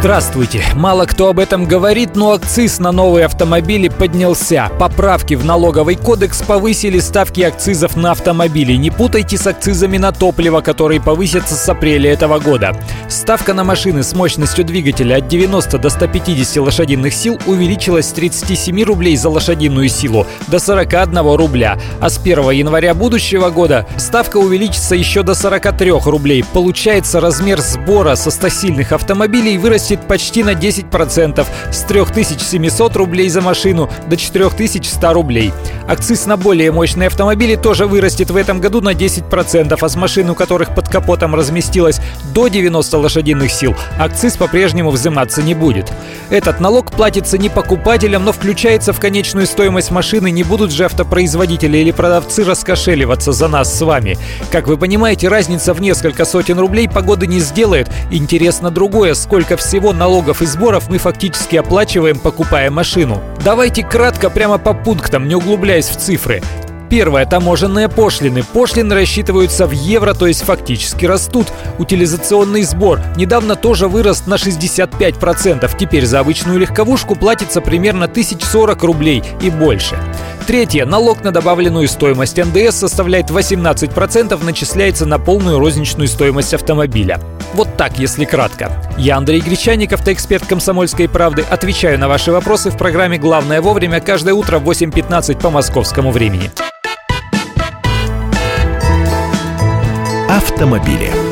Здравствуйте! Мало кто об этом говорит, но акциз на новые автомобили поднялся. Поправки в налоговый кодекс повысили ставки акцизов на автомобили. Не путайте с акцизами на топливо, которые повысятся с апреля этого года. Ставка на машины с мощностью двигателя от 90 до 150 лошадиных сил увеличилась с 37 рублей за лошадиную силу до 41 рубля. А с 1 января будущего года ставка увеличится еще до 43 рублей. Получается, размер сбора со 100-сильных автомобилей вырастет вырастет почти на 10% с 3700 рублей за машину до 4100 рублей. Акциз на более мощные автомобили тоже вырастет в этом году на 10%, а с машин, у которых под капотом разместилось до 90 лошадиных сил, акциз по-прежнему взиматься не будет. Этот налог платится не покупателям, но включается в конечную стоимость машины, не будут же автопроизводители или продавцы раскошеливаться за нас с вами. Как вы понимаете, разница в несколько сотен рублей погоды не сделает. Интересно другое, сколько всего всего налогов и сборов мы фактически оплачиваем, покупая машину. Давайте кратко прямо по пунктам, не углубляясь в цифры. Первое – таможенные пошлины. Пошлины рассчитываются в евро, то есть фактически растут. Утилизационный сбор недавно тоже вырос на 65%. Теперь за обычную легковушку платится примерно 1040 рублей и больше. Третье. Налог на добавленную стоимость НДС составляет 18%, начисляется на полную розничную стоимость автомобиля. Вот так, если кратко. Я Андрей Гречаник, автоэксперт «Комсомольской правды». Отвечаю на ваши вопросы в программе «Главное вовремя» каждое утро в 8.15 по московскому времени. Автомобили.